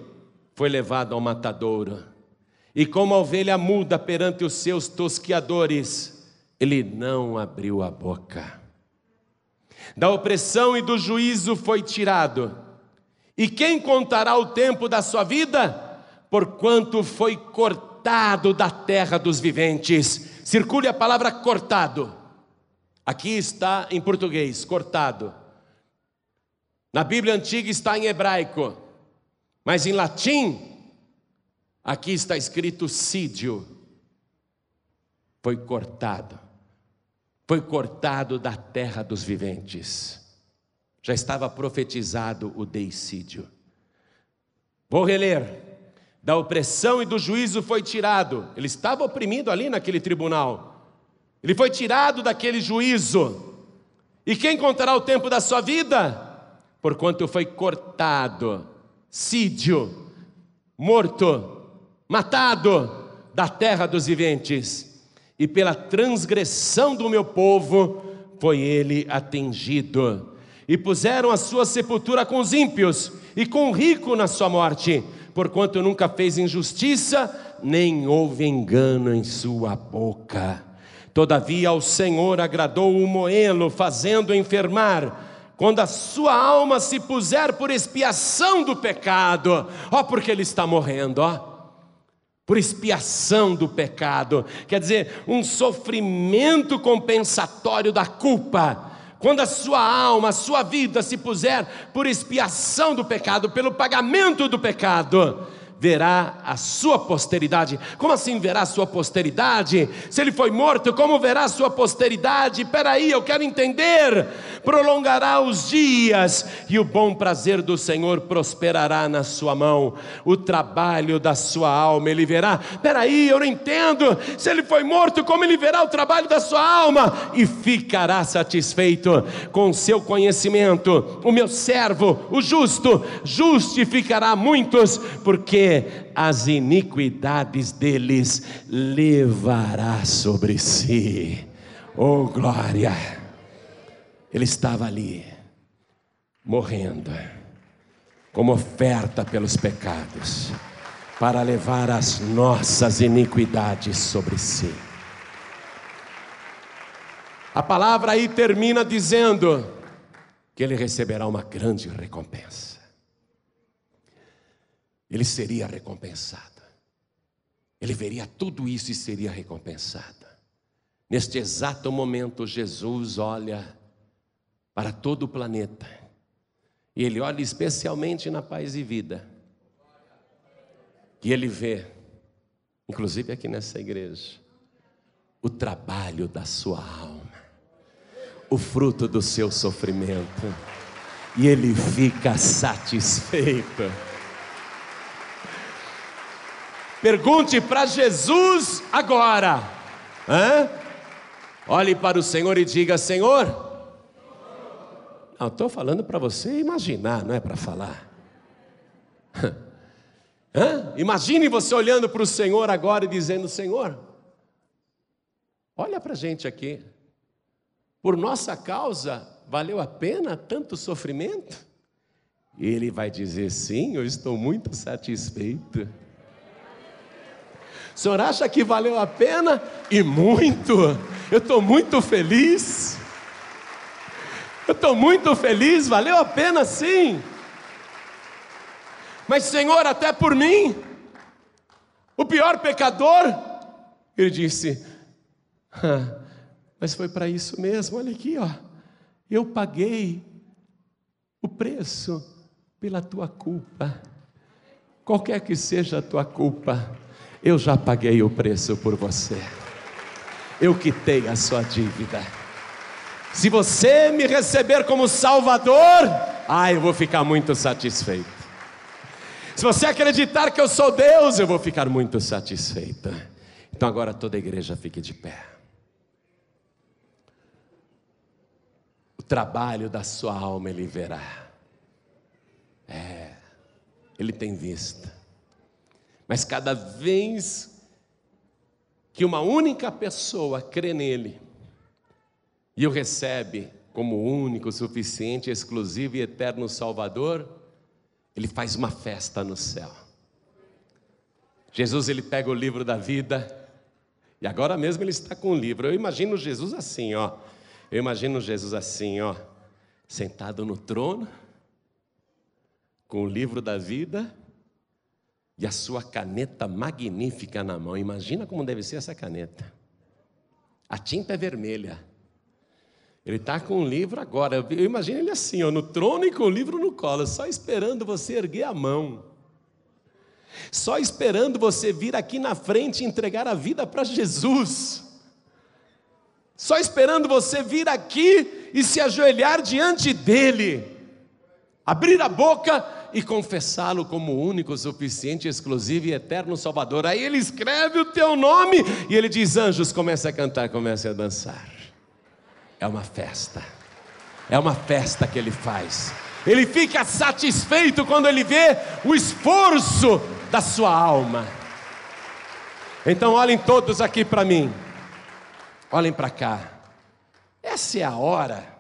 foi levado ao matadouro, e como a ovelha muda perante os seus tosquiadores, ele não abriu a boca. Da opressão e do juízo foi tirado. E quem contará o tempo da sua vida? Porquanto foi cortado da terra dos viventes. Circule a palavra cortado. Aqui está em português, cortado. Na Bíblia antiga está em hebraico, mas em latim, aqui está escrito sídio. Foi cortado, foi cortado da terra dos viventes. Já estava profetizado o deicídio. Vou reler. Da opressão e do juízo foi tirado. Ele estava oprimido ali naquele tribunal ele foi tirado daquele juízo. E quem contará o tempo da sua vida? Porquanto foi cortado, sídio, morto, matado da terra dos viventes. E pela transgressão do meu povo foi ele atingido. E puseram a sua sepultura com os ímpios e com o rico na sua morte, porquanto nunca fez injustiça, nem houve engano em sua boca. Todavia ao Senhor agradou o moê-lo, fazendo enfermar. Quando a sua alma se puser por expiação do pecado, ó, porque ele está morrendo, ó por expiação do pecado, quer dizer, um sofrimento compensatório da culpa. Quando a sua alma, a sua vida se puser por expiação do pecado, pelo pagamento do pecado, verá a sua posteridade. Como assim verá a sua posteridade? Se ele foi morto, como verá a sua posteridade? Peraí, eu quero entender. Prolongará os dias e o bom prazer do Senhor prosperará na sua mão. O trabalho da sua alma ele verá. Peraí, eu não entendo. Se ele foi morto, como ele verá o trabalho da sua alma? E ficará satisfeito com seu conhecimento. O meu servo, o justo, justificará muitos, porque as iniquidades deles levará sobre si. Oh glória! Ele estava ali, morrendo, como oferta pelos pecados. para levar as nossas iniquidades sobre si. A palavra aí termina dizendo que ele receberá uma grande recompensa. Ele seria recompensado. Ele veria tudo isso e seria recompensado. Neste exato momento, Jesus olha para todo o planeta. E ele olha especialmente na paz e vida. E ele vê, inclusive aqui nessa igreja, o trabalho da sua alma o fruto do seu sofrimento, e ele fica satisfeito. Pergunte para Jesus agora. Hã? Olhe para o Senhor e diga: Senhor. Não, estou falando para você imaginar, não é para falar. <laughs> Hã? Imagine você olhando para o Senhor agora e dizendo: Senhor, olha para a gente aqui por nossa causa, valeu a pena tanto sofrimento? E ele vai dizer: sim, eu estou muito satisfeito. O senhor acha que valeu a pena? E muito, eu estou muito feliz. Eu estou muito feliz, valeu a pena sim. Mas, Senhor, até por mim, o pior pecador, ele disse: mas foi para isso mesmo, olha aqui, ó. Eu paguei o preço pela tua culpa. Qualquer que seja a tua culpa, eu já paguei o preço por você. Eu quitei a sua dívida. Se você me receber como Salvador, ah, eu vou ficar muito satisfeito. Se você acreditar que eu sou Deus, eu vou ficar muito satisfeito. Então agora toda a igreja fique de pé. o trabalho da sua alma ele verá. É, ele tem vista. Mas cada vez que uma única pessoa crê nele e o recebe como único, suficiente, exclusivo e eterno Salvador, ele faz uma festa no céu. Jesus ele pega o livro da vida e agora mesmo ele está com o livro. Eu imagino Jesus assim, ó. Eu imagino Jesus assim, ó, sentado no trono, com o livro da vida e a sua caneta magnífica na mão. Imagina como deve ser essa caneta. A tinta é vermelha. Ele está com o livro agora. Eu imagino ele assim, ó, no trono e com o livro no colo, só esperando você erguer a mão. Só esperando você vir aqui na frente e entregar a vida para Jesus só esperando você vir aqui e se ajoelhar diante dele, abrir a boca e confessá-lo como único, suficiente, exclusivo e eterno Salvador. Aí ele escreve o teu nome e ele diz: Anjos, comece a cantar, comece a dançar. É uma festa, é uma festa que ele faz. Ele fica satisfeito quando ele vê o esforço da sua alma. Então, olhem todos aqui para mim. Olhem para cá. Essa é a hora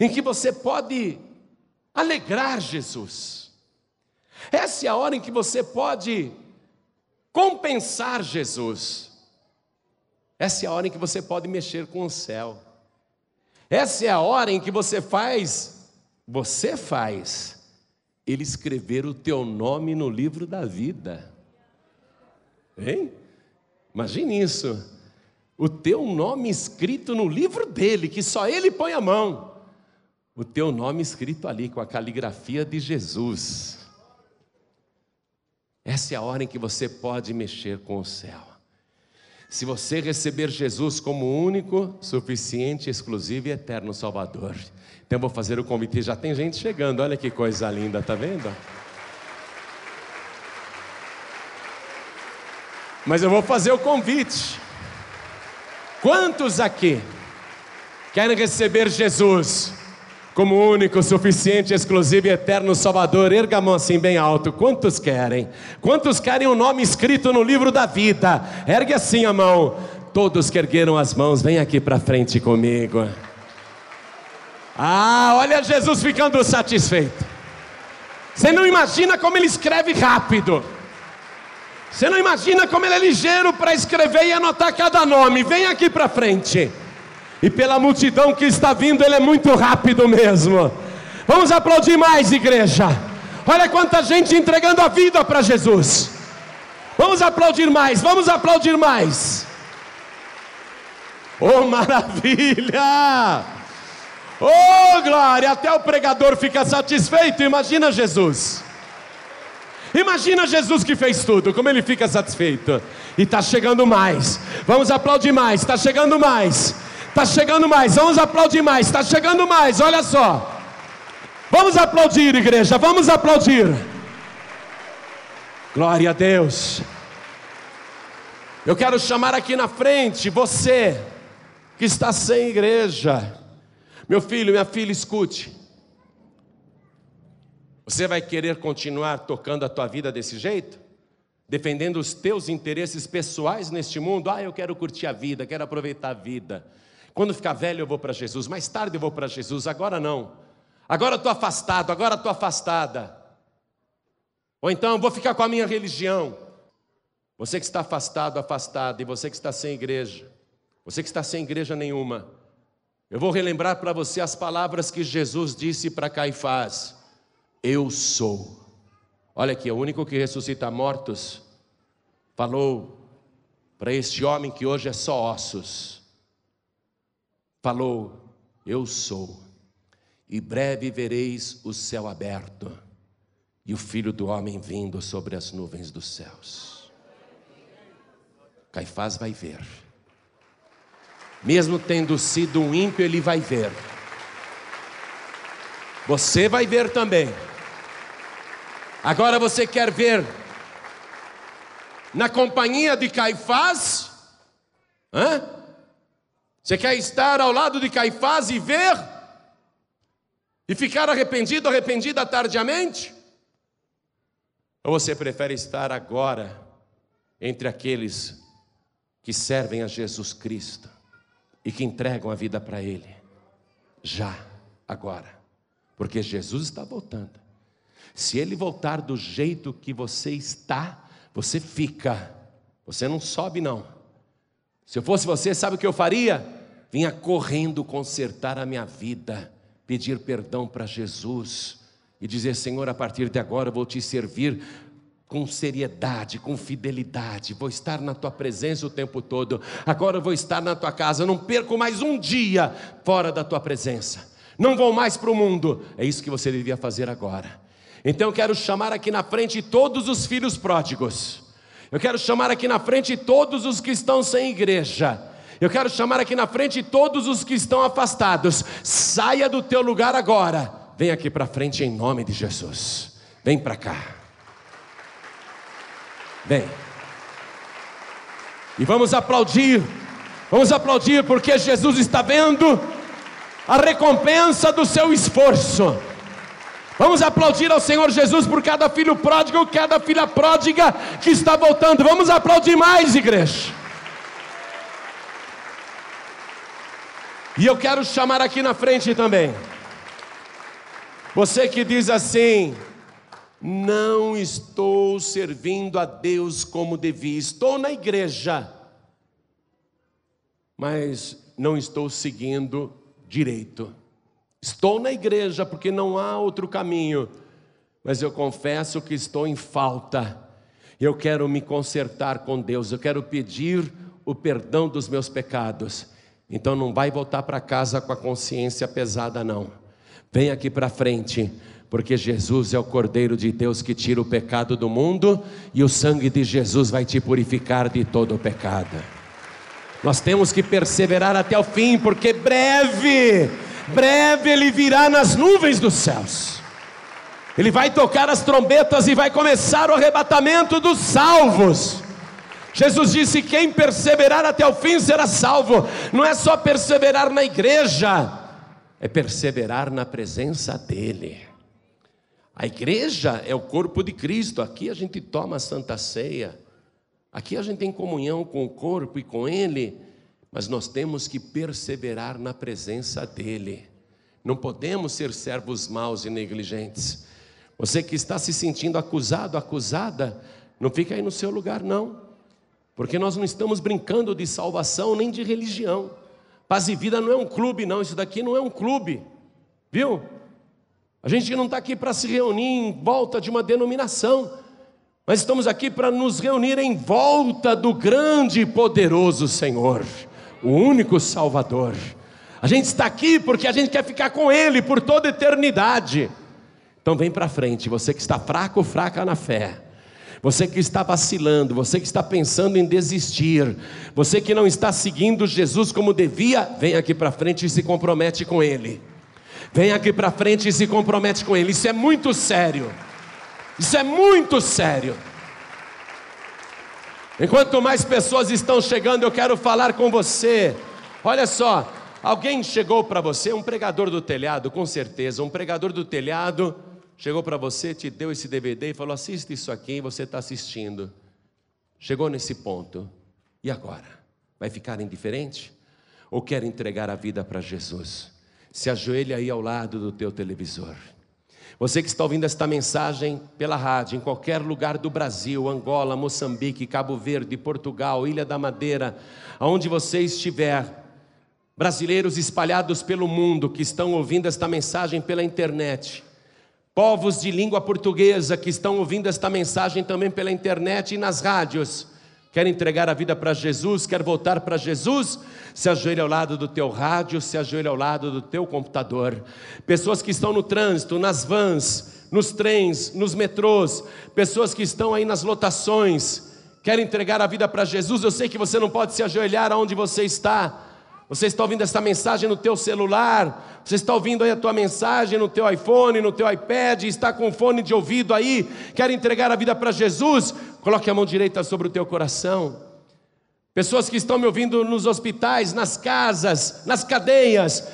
em que você pode alegrar Jesus. Essa é a hora em que você pode compensar Jesus. Essa é a hora em que você pode mexer com o céu. Essa é a hora em que você faz, você faz, ele escrever o teu nome no livro da vida. Hein? Imagine isso o teu nome escrito no livro dele, que só ele põe a mão. O teu nome escrito ali com a caligrafia de Jesus. Essa é a hora em que você pode mexer com o céu. Se você receber Jesus como único, suficiente, exclusivo e eterno Salvador. Então vou fazer o convite. Já tem gente chegando, olha que coisa linda, tá vendo? Mas eu vou fazer o convite. Quantos aqui querem receber Jesus como único, suficiente, exclusivo e eterno Salvador? Erga a mão assim bem alto. Quantos querem? Quantos querem o nome escrito no livro da vida? Ergue assim a mão. Todos que ergueram as mãos, vem aqui para frente comigo. Ah, olha Jesus ficando satisfeito. Você não imagina como ele escreve rápido. Você não imagina como ele é ligeiro para escrever e anotar cada nome. Vem aqui para frente. E pela multidão que está vindo, ele é muito rápido mesmo. Vamos aplaudir mais, igreja. Olha quanta gente entregando a vida para Jesus. Vamos aplaudir mais, vamos aplaudir mais. Oh, maravilha! Oh, glória! Até o pregador fica satisfeito. Imagina Jesus. Imagina Jesus que fez tudo, como ele fica satisfeito. E está chegando mais. Vamos aplaudir mais. Está chegando mais. Está chegando mais. Vamos aplaudir mais. Está chegando mais. Olha só. Vamos aplaudir, igreja. Vamos aplaudir. Glória a Deus. Eu quero chamar aqui na frente você que está sem igreja. Meu filho, minha filha, escute. Você vai querer continuar tocando a tua vida desse jeito? Defendendo os teus interesses pessoais neste mundo? Ah, eu quero curtir a vida, quero aproveitar a vida. Quando ficar velho eu vou para Jesus, mais tarde eu vou para Jesus, agora não. Agora estou afastado, agora estou afastada. Ou então vou ficar com a minha religião. Você que está afastado, afastada, e você que está sem igreja, você que está sem igreja nenhuma, eu vou relembrar para você as palavras que Jesus disse para Caifás. Eu sou. Olha aqui, o único que ressuscita mortos falou para este homem que hoje é só ossos. Falou: Eu sou. E breve vereis o céu aberto e o filho do homem vindo sobre as nuvens dos céus. Caifás vai ver. Mesmo tendo sido um ímpio, ele vai ver. Você vai ver também. Agora você quer ver na companhia de Caifás? Hã? Você quer estar ao lado de Caifás e ver? E ficar arrependido, arrependida tardiamente? Ou você prefere estar agora entre aqueles que servem a Jesus Cristo e que entregam a vida para Ele? Já, agora, porque Jesus está voltando. Se ele voltar do jeito que você está, você fica. Você não sobe, não. Se eu fosse você, sabe o que eu faria? Vinha correndo consertar a minha vida, pedir perdão para Jesus e dizer: Senhor, a partir de agora eu vou te servir com seriedade, com fidelidade, vou estar na tua presença o tempo todo. Agora eu vou estar na tua casa, não perco mais um dia fora da tua presença. Não vou mais para o mundo. É isso que você devia fazer agora. Então eu quero chamar aqui na frente todos os filhos pródigos. Eu quero chamar aqui na frente todos os que estão sem igreja. Eu quero chamar aqui na frente todos os que estão afastados. Saia do teu lugar agora. Vem aqui para frente em nome de Jesus. Vem para cá. Vem. E vamos aplaudir. Vamos aplaudir porque Jesus está vendo a recompensa do seu esforço. Vamos aplaudir ao Senhor Jesus por cada filho pródigo, cada filha pródiga que está voltando. Vamos aplaudir mais, igreja. E eu quero chamar aqui na frente também. Você que diz assim: não estou servindo a Deus como devia, estou na igreja, mas não estou seguindo direito. Estou na igreja porque não há outro caminho, mas eu confesso que estou em falta. Eu quero me consertar com Deus, eu quero pedir o perdão dos meus pecados. Então não vai voltar para casa com a consciência pesada, não. Vem aqui para frente, porque Jesus é o Cordeiro de Deus que tira o pecado do mundo e o sangue de Jesus vai te purificar de todo o pecado. Nós temos que perseverar até o fim, porque breve breve ele virá nas nuvens dos céus. Ele vai tocar as trombetas e vai começar o arrebatamento dos salvos. Jesus disse: Quem perseverar até o fim será salvo. Não é só perseverar na igreja, é perseverar na presença dEle. A igreja é o corpo de Cristo. Aqui a gente toma a santa ceia. Aqui a gente tem comunhão com o corpo e com Ele mas nós temos que perseverar na presença dEle. Não podemos ser servos maus e negligentes. Você que está se sentindo acusado, acusada, Não fica aí no seu lugar, não. Porque nós não estamos brincando de salvação nem de religião. Paz e vida não é um clube, não. Isso daqui não é um clube. Viu? A gente não está aqui para se reunir em volta de uma denominação, mas estamos aqui para nos reunir em volta do grande e poderoso Senhor, o único Salvador. A gente está aqui porque a gente quer ficar com Ele por toda eternidade. Então vem para frente, você que está fraco fraca na fé. Você que está vacilando, você que está pensando em desistir, você que não está seguindo Jesus como devia, vem aqui para frente e se compromete com Ele. Vem aqui para frente e se compromete com Ele. Isso é muito sério. Isso é muito sério. Enquanto mais pessoas estão chegando, eu quero falar com você. Olha só, alguém chegou para você, um pregador do telhado, com certeza, um pregador do telhado chegou para você, te deu esse DVD e falou: assista isso aqui, você está assistindo. Chegou nesse ponto, e agora? Vai ficar indiferente? Ou quer entregar a vida para Jesus? se ajoelhe aí ao lado do teu televisor. Você que está ouvindo esta mensagem pela rádio, em qualquer lugar do Brasil, Angola, Moçambique, Cabo Verde, Portugal, Ilha da Madeira, aonde você estiver, brasileiros espalhados pelo mundo que estão ouvindo esta mensagem pela internet, povos de língua portuguesa que estão ouvindo esta mensagem também pela internet e nas rádios, quer entregar a vida para Jesus, quer voltar para Jesus, se ajoelhe ao lado do teu rádio, se ajoelhe ao lado do teu computador. Pessoas que estão no trânsito, nas vans, nos trens, nos metrôs, pessoas que estão aí nas lotações, querem entregar a vida para Jesus. Eu sei que você não pode se ajoelhar aonde você está. Você está ouvindo essa mensagem no teu celular, você está ouvindo aí a tua mensagem no teu iPhone, no teu iPad, está com fone de ouvido aí, quer entregar a vida para Jesus, coloque a mão direita sobre o teu coração. Pessoas que estão me ouvindo nos hospitais, nas casas, nas cadeias,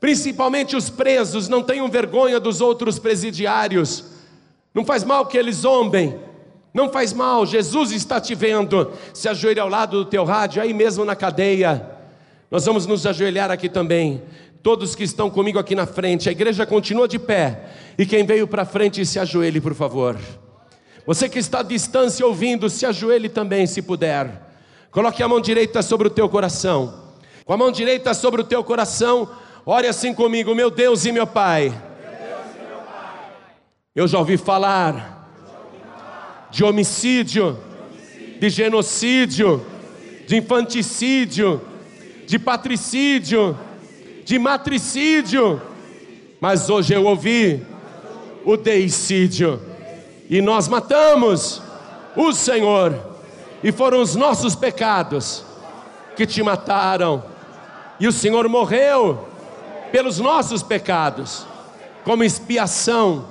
principalmente os presos, não tenham vergonha dos outros presidiários. Não faz mal que eles zombem, não faz mal, Jesus está te vendo. Se ajoelhe ao lado do teu rádio, aí mesmo na cadeia. Nós vamos nos ajoelhar aqui também. Todos que estão comigo aqui na frente, a igreja continua de pé. E quem veio para frente, se ajoelhe, por favor. Você que está à distância ouvindo, se ajoelhe também, se puder. Coloque a mão direita sobre o teu coração. Com a mão direita sobre o teu coração, ore assim comigo, meu Deus e meu Pai. Eu já ouvi falar de homicídio, de genocídio, de infanticídio, de patricídio, de matricídio, mas hoje eu ouvi o deicídio, e nós matamos o Senhor. E foram os nossos pecados que te mataram, e o Senhor morreu pelos nossos pecados, como expiação,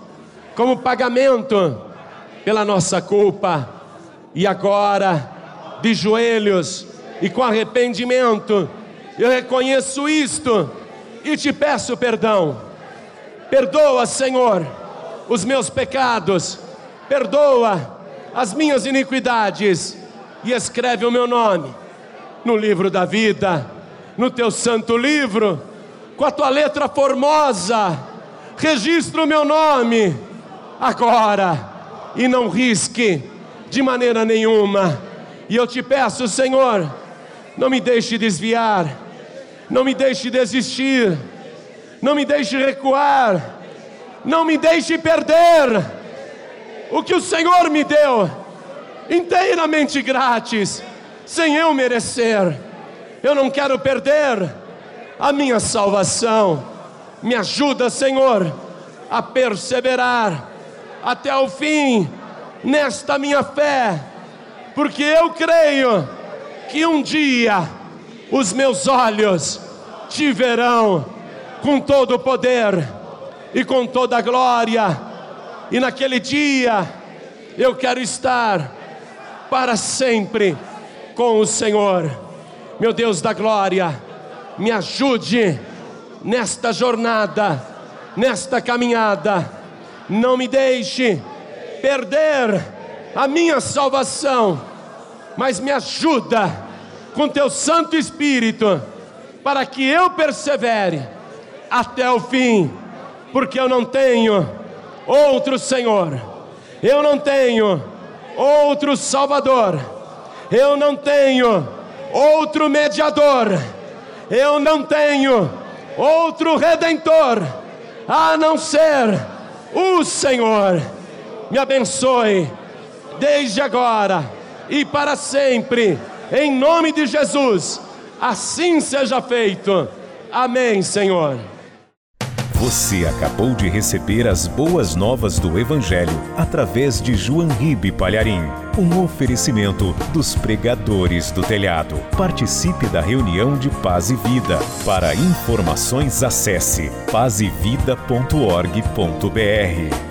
como pagamento pela nossa culpa, e agora, de joelhos e com arrependimento, eu reconheço isto e te peço perdão. Perdoa, Senhor, os meus pecados, perdoa as minhas iniquidades e escreve o meu nome no livro da vida, no teu santo livro, com a tua letra formosa, registra o meu nome agora e não risque de maneira nenhuma. E eu te peço, Senhor, não me deixe desviar, não me deixe desistir, não me deixe recuar, não me deixe perder o que o Senhor me deu inteiramente grátis, sem eu merecer. Eu não quero perder a minha salvação. Me ajuda, Senhor, a perseverar até o fim nesta minha fé, porque eu creio que um dia os meus olhos te verão com todo o poder e com toda a glória, e naquele dia eu quero estar para sempre com o Senhor. Meu Deus da glória, me ajude nesta jornada, nesta caminhada. Não me deixe perder a minha salvação, mas me ajuda com teu Santo Espírito para que eu persevere até o fim, porque eu não tenho outro Senhor, eu não tenho outro Salvador, eu não tenho outro mediador, eu não tenho outro redentor a não ser o Senhor. Me abençoe desde agora e para sempre, em nome de Jesus. Assim seja feito. Amém, Senhor.
Você acabou de receber as boas novas do Evangelho através de João Ribe Palharim, um oferecimento dos pregadores do telhado. Participe da reunião de Paz e Vida. Para informações, acesse pazevida.org.br.